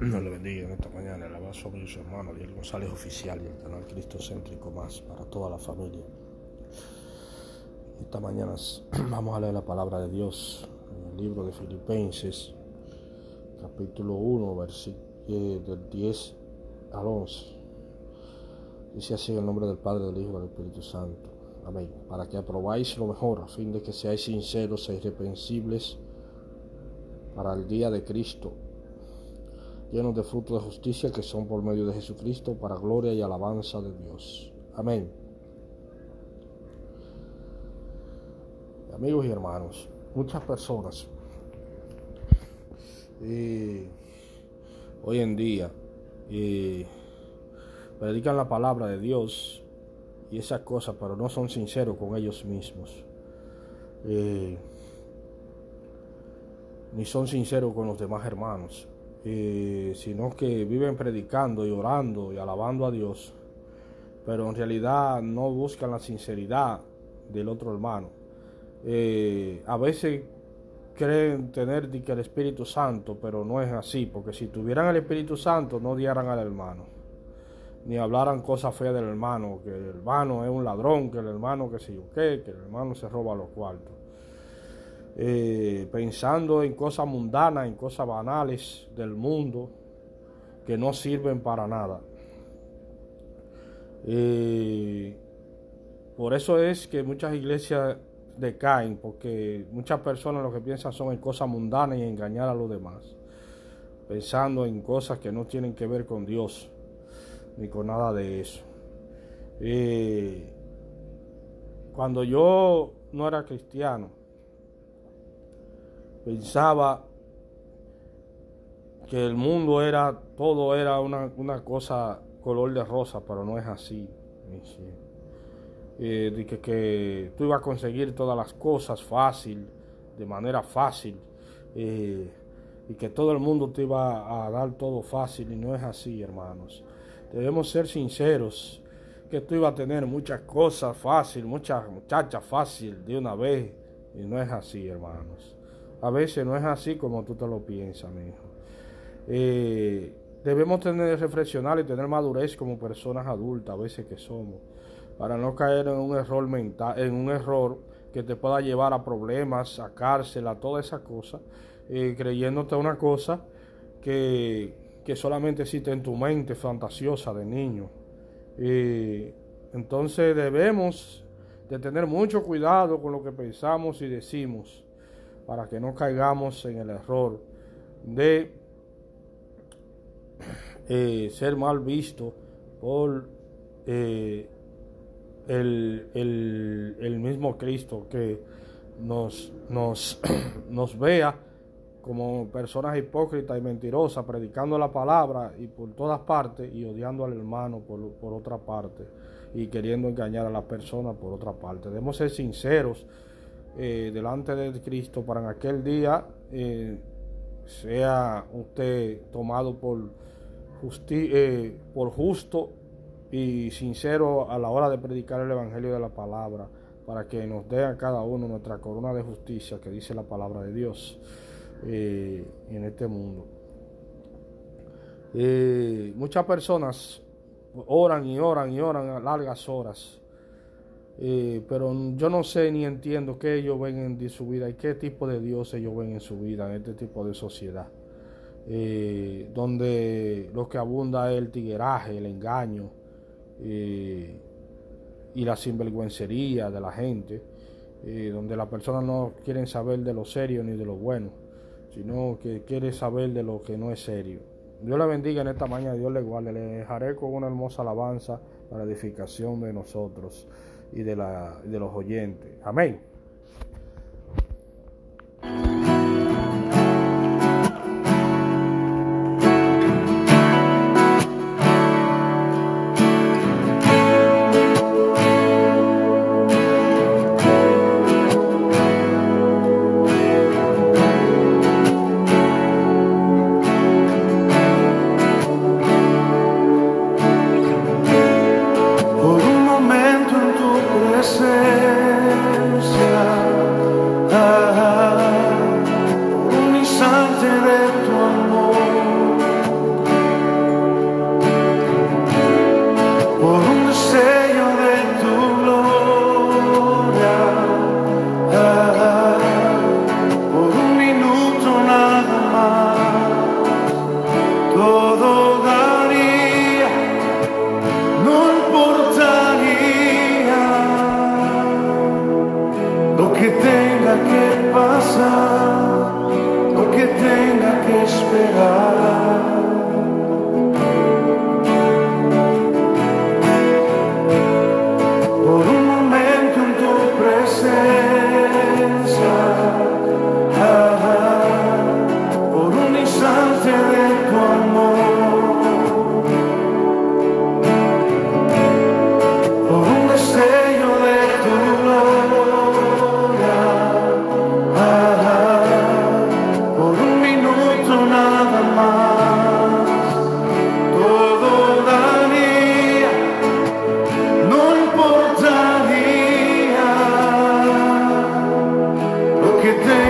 Dios le bendiga en esta mañana. El abrazo a su hermano Ariel González Oficial y el canal Cristocéntrico más para toda la familia. Esta mañana vamos a leer la palabra de Dios en el libro de Filipenses, capítulo 1, versículo eh, del 10 al 11. Dice así en el nombre del Padre, del Hijo y del Espíritu Santo. Amén. Para que aprobáis lo mejor, a fin de que seáis sinceros e irreprensibles para el día de Cristo, llenos de frutos de justicia que son por medio de Jesucristo, para gloria y alabanza de Dios. Amén. Amigos y hermanos, muchas personas hoy en día predican la palabra de Dios y esas cosas, pero no son sinceros con ellos mismos. Eh, ni son sinceros con los demás hermanos, eh, sino que viven predicando y orando y alabando a Dios, pero en realidad no buscan la sinceridad del otro hermano. Eh, a veces creen tener el Espíritu Santo, pero no es así, porque si tuvieran el Espíritu Santo no odiaran al hermano, ni hablaran cosas feas del hermano, que el hermano es un ladrón, que el hermano que se yo que el hermano se roba los cuartos. Eh, pensando en cosas mundanas, en cosas banales del mundo, que no sirven para nada. Eh, por eso es que muchas iglesias decaen, porque muchas personas lo que piensan son en cosas mundanas y engañar a los demás, pensando en cosas que no tienen que ver con Dios, ni con nada de eso. Eh, cuando yo no era cristiano, pensaba que el mundo era, todo era una, una cosa color de rosa, pero no es así. Eh, de que, que, tú ibas a conseguir todas las cosas fácil, de manera fácil, eh, y que todo el mundo te iba a dar todo fácil, y no es así, hermanos. Debemos ser sinceros, que tú ibas a tener muchas cosas fácil, muchas muchachas fácil de una vez, y no es así, hermanos. A veces no es así como tú te lo piensas, mi hijo. Eh, debemos tener reflexionar y tener madurez como personas adultas, a veces que somos, para no caer en un error mental, en un error que te pueda llevar a problemas, a cárcel, a toda esa cosa, eh, creyéndote una cosa que, que, solamente existe en tu mente fantasiosa de niño. Eh, entonces debemos de tener mucho cuidado con lo que pensamos y decimos para que no caigamos en el error de eh, ser mal visto por eh, el, el, mismo Cristo que nos, nos, nos vea como personas hipócritas y mentirosas, predicando la palabra y por todas partes y odiando al hermano por, por otra parte y queriendo engañar a las personas por otra parte. Debemos ser sinceros eh, delante de Cristo para en aquel día eh, sea usted tomado por, eh, por justo y sincero a la hora de predicar el Evangelio de la palabra, para que nos dé a cada uno nuestra corona de justicia que dice la palabra de Dios en este mundo. muchas personas oran y oran y oran a largas horas eh, pero yo no sé ni entiendo qué ellos ven en su vida y qué tipo de Dios ellos ven en su vida, en este tipo de sociedad, eh, donde lo que abunda es el tigueraje, el engaño eh, y la sinvergüencería de la gente, donde las personas no quieren saber de lo serio ni de lo bueno, sino que quieren saber de lo que no es serio. Dios le bendiga en esta mañana, Dios le guarde, le dejaré con una hermosa alabanza para edificación de nosotros y de, la, de los oyentes. Amén.